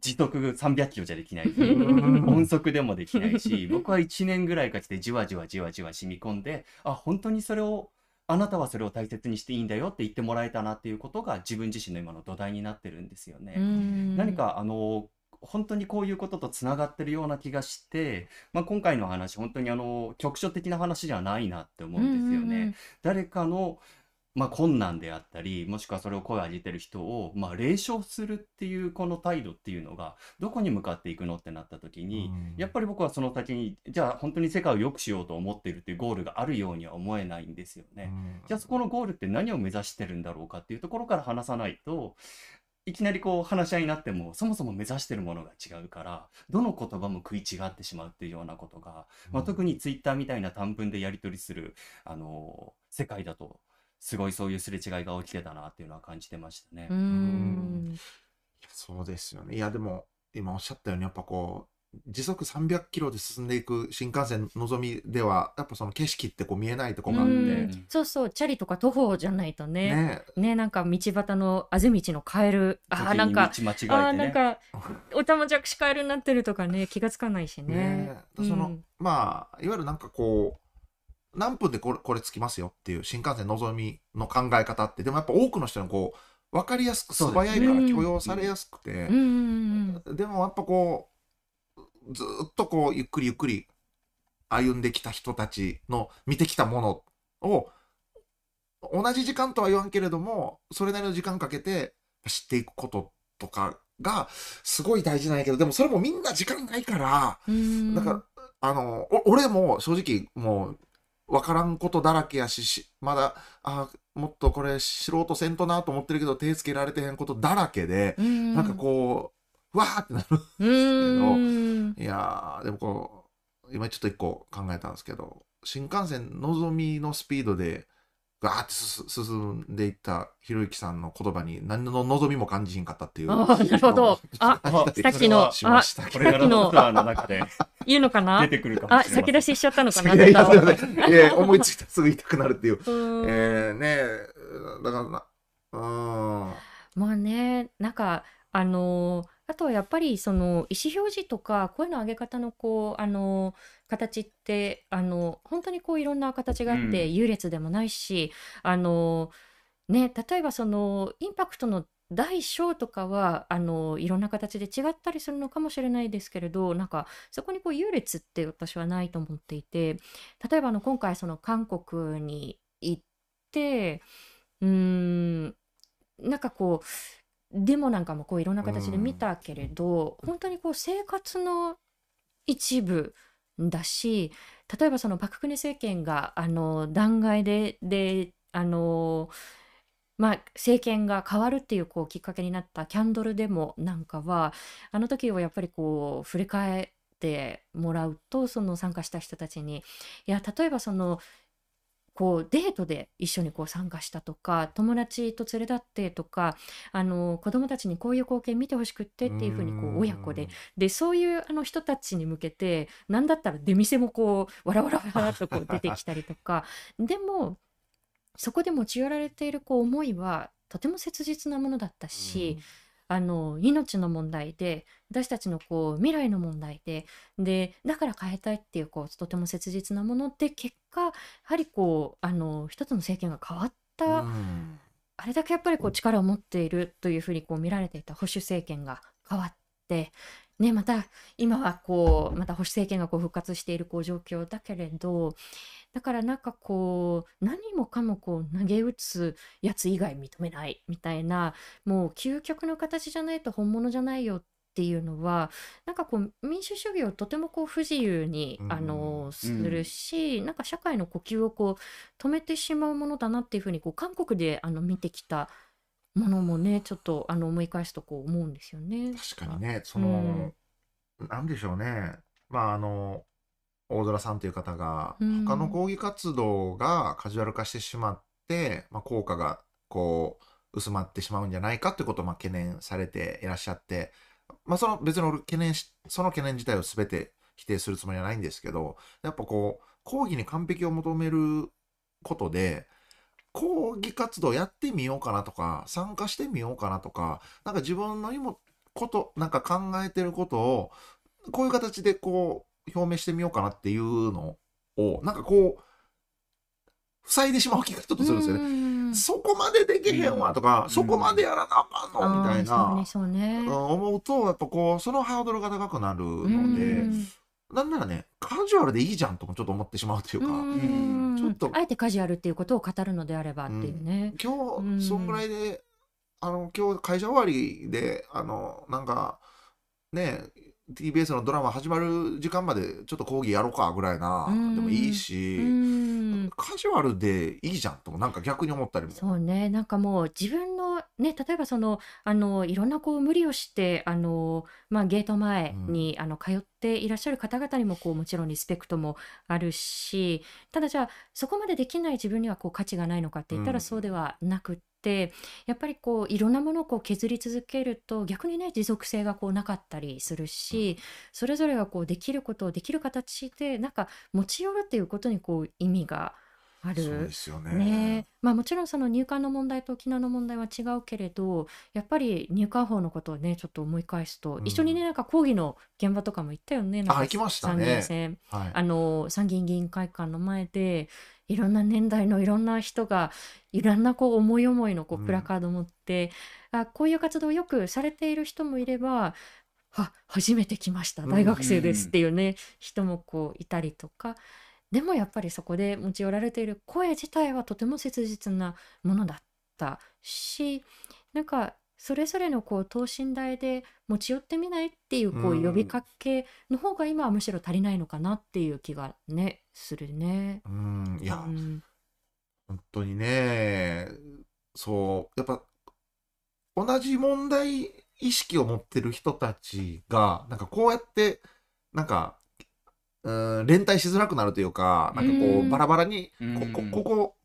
時速300キロじゃできない 音速でもできないし 僕は1年ぐらいかけてじわじわじわじわ染み込んであ本当にそれをあなたはそれを大切にしていいんだよって言ってもらえたなっていうことが自分自身の今の土台になってるんですよね。うん何かあの本当にこういうこととつながってるような気がして、まあ、今回の話本当にあの局所的な話じゃないなって思うんですよね。誰かの、まあ、困難であったりもしくはそれを声を上げてる人を、まあ、冷笑するっていうこの態度っていうのがどこに向かっていくのってなった時に、うん。やっぱり僕はその先にじゃあ本当に世界を良くしようと思っているっていうゴールがあるようには思えないんですよね。じゃあそこのゴールって何を目指してるんだろうかっていうところから話さないといきなりこう話し合いになってもそもそも目指してるものが違うからどの言葉も食い違ってしまうっていうようなことが、まあ、特にツイッターみたいな短文でやり取りする、あの世界だとすごいそういうすれ違いが起きてたなっていうのは感じてましたね。うん。そうですよね。いや、でも、今おっしゃったように、やっぱこう、時速300キロで進んでいく新幹線のぞみでは、やっぱその景色ってこう見えないとこがあって、そうそうチャリとか徒歩じゃないとね。ね。なんか道端のあぜ道のカエルあー時になんか道間違えてね。あーなんか おたまじゃくしカエルになってるとかね気がつかないしね。ね。その、うん。まあ、いわゆるなんかこう、何分でこれこれ着きますよっていう新幹線のぞみの考え方って、でもやっぱ多くの人にこう、分かりやすく素早いから許容されやすくて、でもやっぱこうずーっとこうゆっくりゆっくり歩んできた人たちの見てきたものを同じ時間とは言わんけれどもそれなりの時間かけて知っていくこととかがすごい大事なんやけどでもそれもみんな時間ないからうん。だからあのお俺も正直もう分からんことだらけやししまだあもっとこれ素人せんとなと思ってるけど手つけられてへんことだらけで、うん。なんかこうわーってなるうん。いやーでもこう今ちょっと一個考えたんですけど新幹線のぞみのスピードでガーって進んでいったひろゆきさんの言葉に何の望みも感じひんかったっていう。あーなるほど。あさっきのしました。けどこれからのの中で言うのかな？出てくるかもあ。先出ししちゃったのかな？いやいやあなたはすいませんいや思いついたらすぐ言いたくなるっていう。うん。えー、ねえだからなうーん。まあね、なんか、あのーあとはやっぱりその意思表示とか声の上げ方のこう、あのー形って、あの本当にこういろんな形があって、うん。優劣でもないし、あのーね、例えばそのインパクトの大小とかはあのいろんな形で違ったりするのかもしれないですけれどなんかそこにこう優劣って私はないと思っていて例えばあの今回その韓国に行ってううーん、なんかこう、デモなんかもこういろんな形で見たけれど、本当にこう生活の一部だし、例えばそのパククネ政権があの弾劾で、で、あの、まあ、政権が変わるっていうこうきっかけになったキャンドルデモなんかは、あの時をやっぱりこう振り返ってもらうと、その参加した人たちに、いや、例えばそのこうデートで一緒にこう参加したとか友達と連れ立ってとかあの子供たちにこういう光景見てほしくってっていうふうにこう親子で。でそういうあの人たちに向けて何だったら出店もこうわらわらわらっとこう出てきたりとか。でもそこで持ち寄られているこう思いはとても切実なものだったし、あの命の問題で私たちのこう未来の問題ででだから変えたいっていうこうとても切実なもので結果やはりこうあの一つの政権が変わった、うん。あれだけやっぱりこう力を持っているというふうにこう見られていた。保守政権が変わって。ね、また今はこうまた保守政権がこう復活しているこう状況だけれどだからなんかこう何もかもこう投げ打つやつ以外認めないみたいなもう究極の形じゃないと本物じゃないよっていうのはなんかこう民主主義をとてもこう不自由に、うんあのするし、なんか社会の呼吸をこう止めてしまうものだなっていうふうにこう韓国であの見てきたものもねちょっとあの思い返すとこう思うんですよね。確かにね、その、なんでしょうね。まあ、あの、大空さんという方が、うん。他の抗議活動がカジュアル化してしまって、まあ、効果が、こう、薄まってしまうんじゃないかってことを、まあ、懸念されていらっしゃって、まあ、その別の懸念し、その懸念自体を全て否定するつもりはないんですけど、やっぱこう、抗議に完璧を求めることで、抗議活動やってみようかなとか、参加してみようかなとか、なんか自分の今こと、なんか考えてることを、こういう形でこう、表明してみようかなっていうのを、なんかこう、塞いでしまう気がちょっとするんですよね。ねそこまでできへんわとか、うん。そこまでやらなあかんのみたいな、そう思うと、やっぱこう、そのハードルが高くなる。ので、うん。なんならね、カジュアルでいいじゃんともちょっと思ってしまうというか、うん。ちょっと。あえてカジュアルっていうことを語るのであればっていうね。今うん。日、そんぐらいで、あの、今日会社終わりで、あの、なんか、ね、TBS のドラマ始まる時間までちょっと講義やろうかぐらいな、うん。でもいいうし、ん。カジュアルでいいじゃんともなんか逆に思ったりも。そうね。なんかもう自分のね例えばそのあのいろんなこう無理をしてあの、まあ、ゲート前に、あの通っていらっしゃる方々にもこうもちろんリスペクトもあるしただじゃあそこまでできない自分にはこう価値がないのかって言ったうん。らそうではなくって、やっぱりこういろんなものをこう削り続けると逆にね持続性がこうなかったりするし、それぞれがこうできることをできる形でなんか持ち寄るっていうことにこう意味がある。そうですよね。ねまあもちろんその入管の問題と沖縄の問題は違うけれどやっぱり入管法のことをねちょっと思い返すと、うん一緒にねなんか抗議の現場とかも行ったよねなんかあ行きましたね参議院選はい。あの参議院議員会館の前でいろんな年代のいろんな人がいろんなこう思い思いのこううん。プラカードを持って、あこういう活動をよくされている人もいればあ初めて来ましたうん。大学生ですっていうね、人もこういたりとか。でもやっぱりそこで持ち寄られている声自体はとても切実なものだったしなんかそれぞれのこう等身大で持ち寄ってみないっていうこううん呼びかけの方が今はむしろ足りないのかなっていう気がねするね。うん、いや、うん。本当にね、そう、やっぱ、同じ問題意識を持ってる人たちが、なんかこうやって、なんか、うん、連帯しづらくなるというか、なんかこうバラバラに、ここここ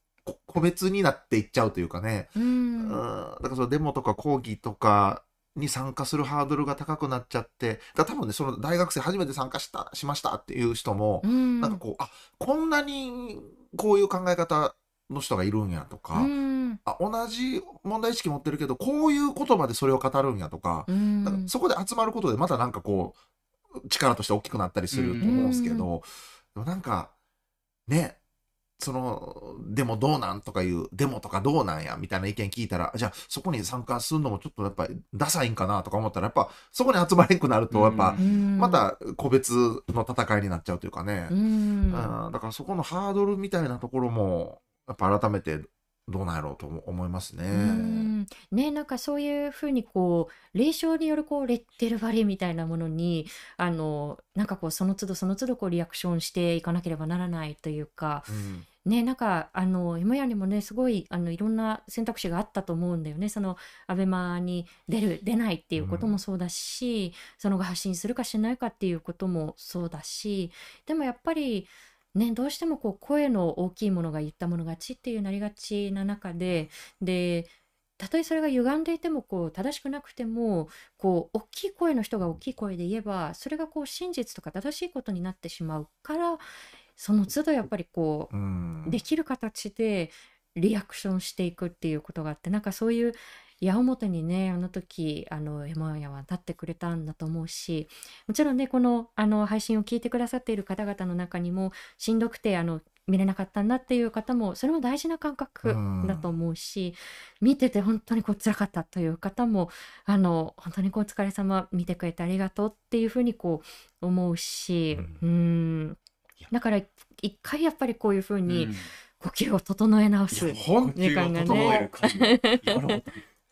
個別になっていっちゃうというかね、ううん、んだからそのデモとか講義とかに参加するハードルが高くなっちゃって、だ多分ね、その大学生初めて参加した、しましたっていう人も、うん。なんかこう、あ、こんなにこういう考え方の人がいるんやとか、うん。あ、同じ問題意識持ってるけど、こういう言葉でそれを語るんやとか、うん。かそこで集まることでまたなんかこう、力として大きくなったりすると思うんですけど、でもなんか、ね、その、でもどうなんとかいう、デモとかどうなんやみたいな意見聞いたら、じゃあそこに参加するのもちょっとやっぱりダサいんかなとか思ったら、やっぱそこに集まれんくなると、やっぱまた個別の戦いになっちゃうというかね。うん。うん。だからそこのハードルみたいなところも、やっぱ改めてどうなんやろうと思いますね。うん。ねなんかそういうふうにこう霊障によるこうレッテル貼りみたいなものにあのなんかこうその都度その都度こうリアクションしていかなければならないというか、うん。ねなんかあの今やにもねすごいあのいろんな選択肢があったと思うんだよね。そのアベマに出る出ないっていうこともそうだし、その後発信するかしないかっていうこともそうだしでもやっぱりね、どうしてもこう声の大きいものが言ったもの勝ちっていうなりがちな中ででたとえそれが歪んでいてもこう正しくなくてもこう大きい声の人が大きい声で言えばそれがこう真実とか正しいことになってしまうからその都度やっぱりこううん。できる形でリアクションしていくっていうことがあってなんかそういう矢面にねあの時あの山々は立ってくれたんだと思うしもちろんねこのあの配信を聞いてくださっている方々の中にもしんどくてあの見れなかったんだっていう方もそれも大事な感覚だと思うし、見てて本当にこう辛かったという方もあの本当にこうお疲れ様見てくれてありがとうっていうふうにこう思うし、うん、だから一回やっぱりこういうふうに呼吸を整え直す。時間がね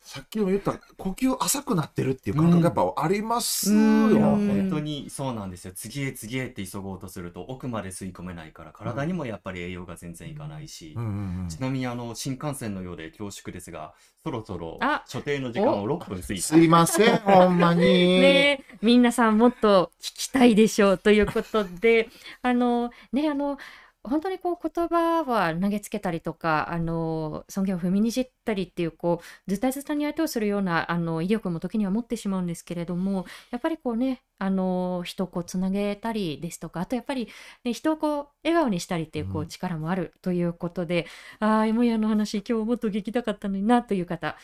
さっきも言った呼吸浅くなってるっていう感覚がやっぱありますよ。本当にそうなんですよ。次へ次へって急ごうとすると奥まで吸い込めないから体にもやっぱり栄養が全然いかないし、うんうんうん。ちなみにあの新幹線のようで恐縮ですがそろそろあ所定の時間を6分過ぎすいません、ほんまに。ねえ皆さんもっと聞きたいでしょうということであのねあの本当にこう言葉は投げつけたりとかあの尊厳を踏みにじったりっていうこうずたずたに相手をするようなあの威力も時には持ってしまうんですけれどもやっぱりこうねあの人をこうつなげたりですとかあとやっぱり、ね、人をこう笑顔にしたりっていうこううん。力もあるということで、ああ芋屋の話今日もっと聞きたかったのになという方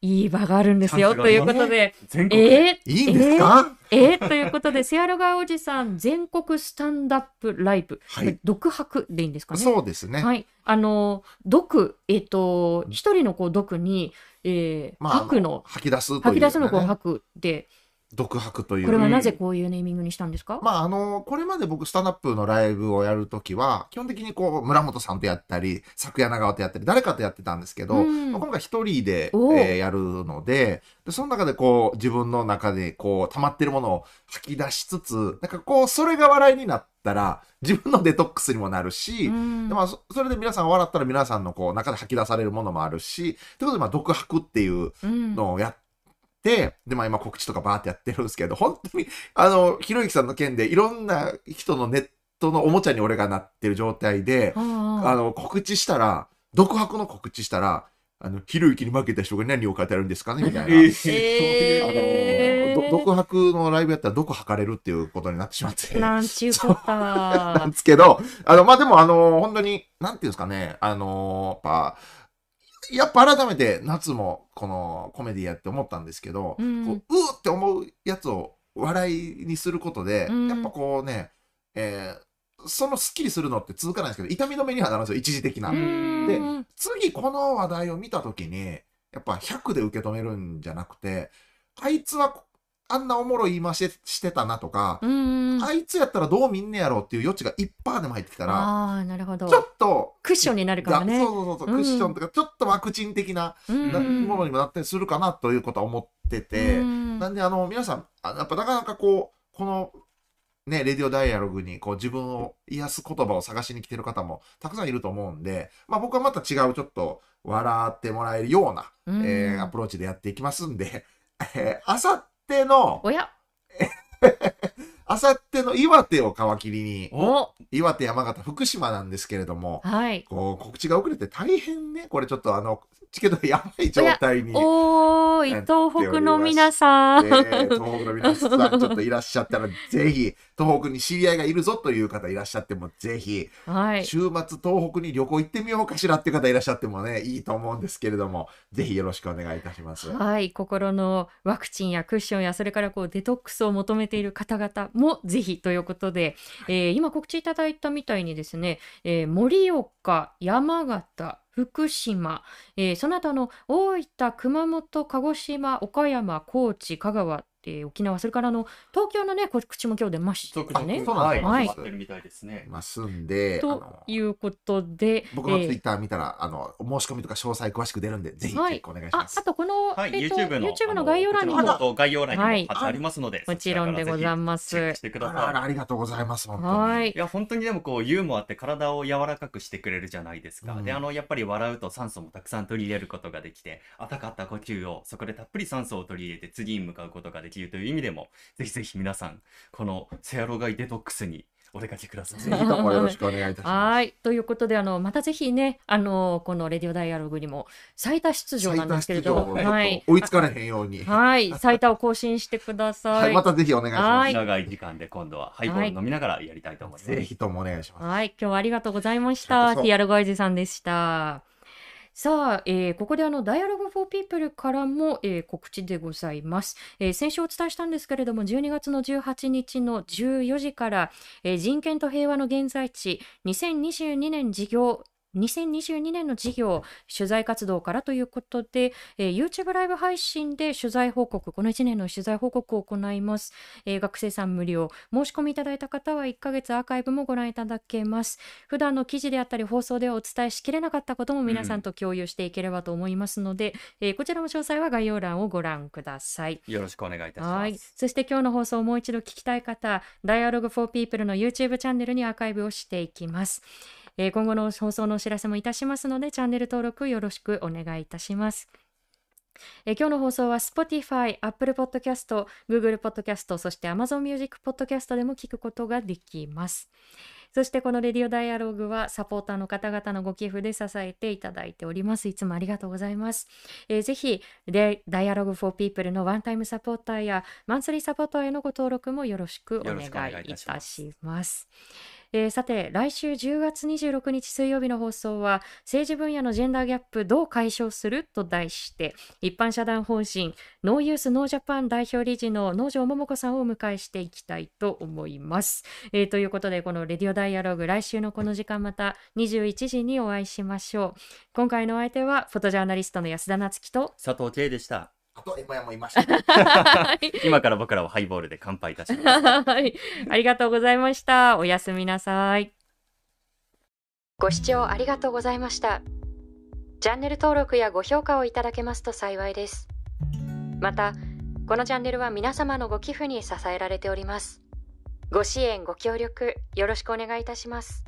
いい場があるんですよということで。全国でえ？ーいいんですか、え？ーということで、セアロガーおじさん全国スタンダップライブ、はい。独白でいいんですかね？そうですね。はい、あの毒、えっ、と一人のこう毒に、えーまあ吐くの。吐き出すという、ね。吐き出すのこう吐くで、独白という。これはなぜこういうネーミングにしたんですか？まあ、あの、これまで僕、スタンダップのライブをやるときは、基本的にこう、村本さんとやったり、昨夜長尾とやったり、誰かとやってたんですけど、うん。まあ今回一人で、えーやるのでで、その中でこう、自分の中でこう、溜まってるものを吐き出しつつ、なんかこう、それが笑いになったら、自分のデトックスにもなるし、うん。でまあ、そそれで皆さん笑ったら皆さんのこう中で吐き出されるものもあるし、ということで、まあ、独白っていううん。のをやって、で、まあ今告知とかバーってやってるんですけど、本当に、あの、ひろゆきさんの件でいろんな人のネットのおもちゃに俺がなってる状態で、ああの、告知したら、独白の告知したら、あの、ひろゆきに負けた人が何を書いてあるんですかねみたいな。えーあの、ど独白のライブやったら毒吐かれるっていうことになってしまって。ーなんちゅうこっなんた。ですけど、あの、まあ、でも、あの、本当に、なんていうんですかね、あの、やっぱ、やっぱ改めて夏もこのコメディやって思ったんですけど、うん。こううーって思うやつを笑いにすることで、うん。やっぱこうね、えーそのスッキリするのって続かないんですけど、痛み止めにはなるんですよ、一時的な。うん。で次この話題を見たときに、やっぱ100で受け止めるんじゃなくて、あいつはあんなおもろい言い回ししてたなとか、うん。あいつやったらどう見んねやろうっていう余地が1%でも入ってきたら、ああ、なるほどち。ょっと、クッションになるからね。そうそうそうそう、うんクッションとか、ちょっとワクチン的なものにもなったりするかなということは思ってて、うんなんで、あの、皆さん、あやっぱなかなかこう、この、ね、レディオダイアログにこう自分を癒す言葉を探しに来てる方もたくさんいると思うんで、まあ僕はまた違うちょっと笑ってもらえるような、うんえーアプローチでやっていきますんで、えー、あさっての、おや あさっての岩手を皮切りに、お岩手、山形、福島なんですけれども、はい。こう告知が遅れて大変ね、これちょっとあの、チケットがやばい状態に。おーい、東北の皆さん。えー東北の皆さん、ちょっといらっしゃったら、ぜひ、東北に知り合いがいるぞという方いらっしゃっても、ぜひ、はい。週末東北に旅行行ってみようかしらっていう方いらっしゃってもね、いいと思うんですけれども、ぜひよろしくお願いいたします。はい、心のワクチンやクッションやそれからこうデトックスを求めている方々もぜひということで、えー今告知いただいたみたいにですね、えー盛岡、山形、福島、えーその他の大分、熊本、鹿児島、岡山、高知、香川えー沖縄、それからあの東京のね、告知も今日出ましたね。そうなんはい、ですはい待ってるみたいですね。ますんで、あとのいうことで、僕のツイえッター見たら、あの、申し込みとか詳細詳しく出るんで、ぜひチェはいックお願いしあます。あとこの、はい、えっと YouTube の YouTube の概要欄にも。概要欄にはい。も貼ってありますので、もちろんでございます。してください。ありがとうございます。本当に。はい。いや本当にでもこうユーモアって体を柔らかくしてくれるじゃないですか、うん。であのやっぱり笑うと酸素もたくさん取り入れることができて浅かった呼吸を。そこでたっぷり酸素を取り入れて次に向かうことができるという意味でもぜひぜひ皆さんこのセアロガイデトックスにお出かけくださいぜひともよろしくお願いいたします。はい。ということで、あの、またぜひね、あの、このレディオダイアログにも最多出場なんですけれど、最多出場はい追いつかれへんように。ははい。最多を更新してください。い、またぜひお願いしはまい長い時間で今度はハイボール飲みながらやりたいと思います、す。ぜひともお願いします。はい、今日はありがとうございました。らこそ TR ガイズさんでした。さあ、えーここであの、Dialogue for People からも、えー告知でございます、えー先週お伝えしたんですけれども、12月の18日の14時から、えー人権と平和の現在地、2022年事業、2022年の事業取材活動からということで、えー YouTube ライブ配信で取材報告この1年の取材報告を行います、えー学生さん無料。申し込みいただいた方は1ヶ月アーカイブもご覧いただけます。普段の記事であったり放送ではお伝えしきれなかったことも皆さんと共有していければと思いますので、えーこちらも詳細は概要欄をご覧ください。よろしくお願いいたしはい。ます。そして今日の放送をもう一度聞きたい方、Dialogue for People の YouTube チャンネルにアーカイブをしていきます。えー今後の放送のお知らせもいたしますので、チャンネル登録よろしくお願いいたします。えー今日の放送は Spotify、Apple Podcast、Google Podcast、そして Amazon Music Podcast でも聞くことができます。そしてこのレディオダイアログはサポーターの方々のご寄付で支えていただいております。いつもありがとうございます。えーぜひ、でダイアログ for People のワンタイムサポーターやマンスリーサポーターへのご登録もよろしくお願いいたします。えーさて、来週10月26日水曜日の放送は、政治分野のジェンダーギャップどう解消する？と題して、一般社団法人ノーユースノージャパン代表理事の農場桃子さんをお迎えしていきたいと思います。えーということで、このレディオダイアログ、来週のこの時間また21時にお会いしましょう。今回の相手は、フォトジャーナリストの安田夏樹と、佐藤圭でした。あと、エモヤもいました。は い今から僕らはハイボールで乾杯いたします。はい、ありがとうございました。おやすみなさい。ご視聴ありがとうございました。チャンネル登録やご評価をいただけますと幸いです。また、このチャンネルは皆様のご寄付に支えられております。ご支援、ご協力、よろしくお願いいたします。